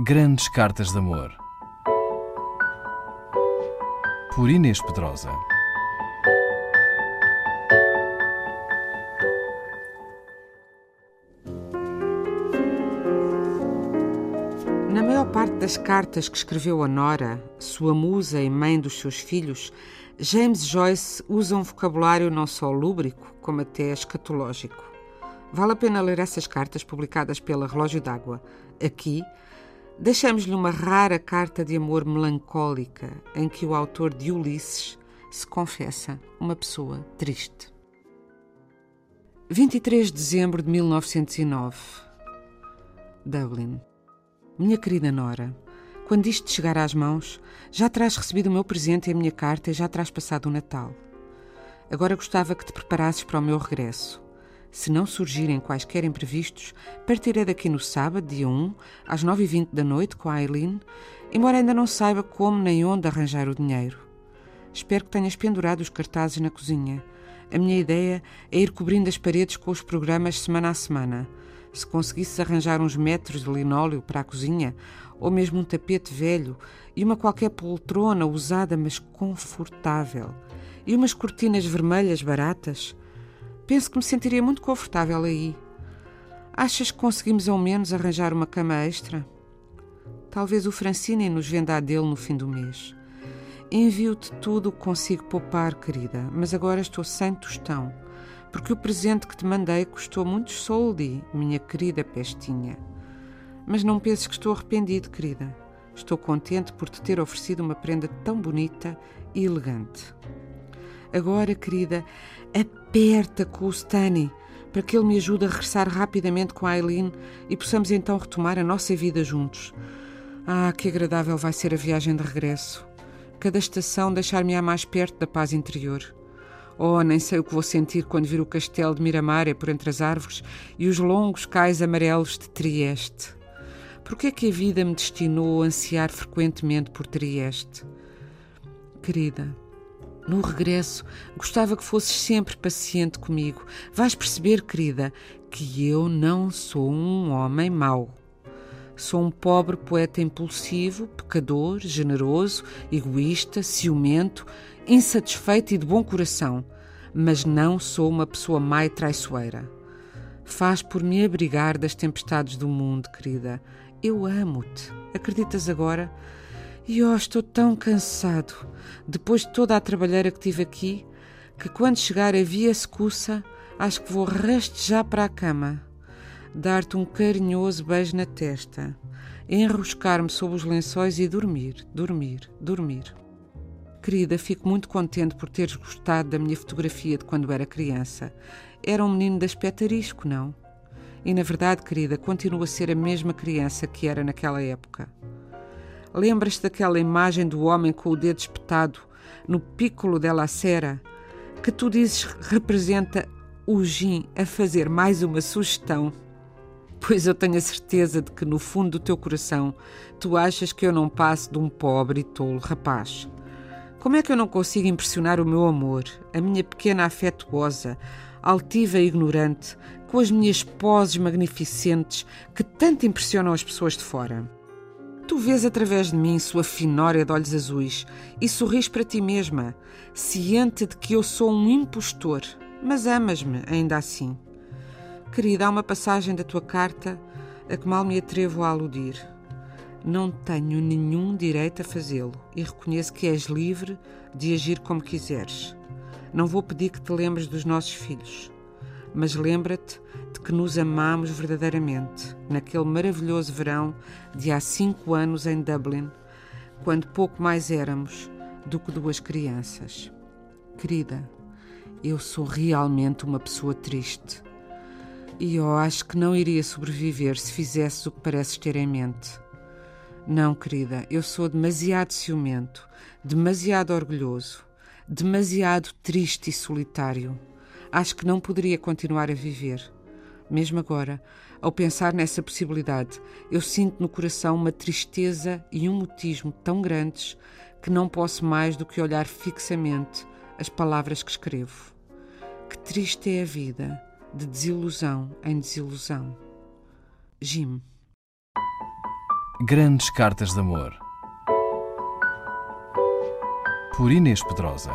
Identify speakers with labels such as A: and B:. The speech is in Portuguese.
A: Grandes Cartas de Amor. Por Inês Pedrosa.
B: Na maior parte das cartas que escreveu a Nora, sua musa e mãe dos seus filhos, James Joyce usa um vocabulário não só lúbrico, como até escatológico. Vale a pena ler essas cartas publicadas pela Relógio d'Água. Aqui, deixamos-lhe uma rara carta de amor melancólica em que o autor de Ulisses se confessa uma pessoa triste. 23 de dezembro de 1909 Dublin Minha querida Nora, quando isto chegar às mãos, já terás recebido o meu presente e a minha carta e já terás passado o Natal. Agora gostava que te preparasses para o meu regresso. Se não surgirem quaisquer imprevistos, partirei daqui no sábado, dia 1, às 9h20 da noite, com a Aileen, embora ainda não saiba como nem onde arranjar o dinheiro. Espero que tenhas pendurado os cartazes na cozinha. A minha ideia é ir cobrindo as paredes com os programas semana a semana. Se conseguisses arranjar uns metros de linóleo para a cozinha, ou mesmo um tapete velho e uma qualquer poltrona usada, mas confortável, e umas cortinas vermelhas baratas, Penso que me sentiria muito confortável aí. Achas que conseguimos ao menos arranjar uma cama extra? Talvez o Francine nos venda a dele no fim do mês. Envio-te tudo o que consigo poupar, querida, mas agora estou sem tostão, porque o presente que te mandei custou muitos soldi, minha querida pestinha. Mas não penses que estou arrependido, querida. Estou contente por te ter oferecido uma prenda tão bonita e elegante. Agora, querida, aperta com o Stanley para que ele me ajude a regressar rapidamente com a Aileen e possamos então retomar a nossa vida juntos. Ah, que agradável vai ser a viagem de regresso. Cada estação deixar-me-á mais perto da paz interior. Oh, nem sei o que vou sentir quando vir o castelo de Miramar por entre as árvores e os longos cais amarelos de Trieste. Por que é que a vida me destinou a ansiar frequentemente por Trieste? Querida, no regresso, gostava que fosses sempre paciente comigo. Vais perceber, querida, que eu não sou um homem mau. Sou um pobre poeta impulsivo, pecador, generoso, egoísta, ciumento, insatisfeito e de bom coração, mas não sou uma pessoa má e traiçoeira. Faz por me abrigar das tempestades do mundo, querida. Eu amo-te. Acreditas agora? E oh, estou tão cansado, depois de toda a trabalheira que tive aqui, que quando chegar a via secuça, acho que vou rastejar para a cama, dar-te um carinhoso beijo na testa, enroscar-me sob os lençóis e dormir, dormir, dormir. Querida, fico muito contente por teres gostado da minha fotografia de quando era criança. Era um menino de aspecto arisco, não? E na verdade, querida, continuo a ser a mesma criança que era naquela época. Lembras-te daquela imagem do homem com o dedo espetado no pícolo della cera, que tu dizes representa o gin a fazer mais uma sugestão? Pois eu tenho a certeza de que no fundo do teu coração tu achas que eu não passo de um pobre e tolo rapaz. Como é que eu não consigo impressionar o meu amor, a minha pequena afetuosa, altiva e ignorante, com as minhas poses magnificentes que tanto impressionam as pessoas de fora? Tu vês através de mim sua finória de olhos azuis e sorris para ti mesma, ciente de que eu sou um impostor, mas amas-me ainda assim. Querida, há uma passagem da tua carta a que mal me atrevo a aludir. Não tenho nenhum direito a fazê-lo e reconheço que és livre de agir como quiseres. Não vou pedir que te lembres dos nossos filhos, mas lembra-te de que nos amamos verdadeiramente naquele maravilhoso verão de há cinco anos em Dublin, quando pouco mais éramos do que duas crianças. Querida, eu sou realmente uma pessoa triste. E eu acho que não iria sobreviver se fizesse o que pareces ter em mente. Não, querida, eu sou demasiado ciumento, demasiado orgulhoso, demasiado triste e solitário. Acho que não poderia continuar a viver. Mesmo agora, ao pensar nessa possibilidade, eu sinto no coração uma tristeza e um mutismo tão grandes que não posso mais do que olhar fixamente as palavras que escrevo. Que triste é a vida, de desilusão em desilusão. Jim.
A: Grandes Cartas de Amor. Por Inês Pedrosa.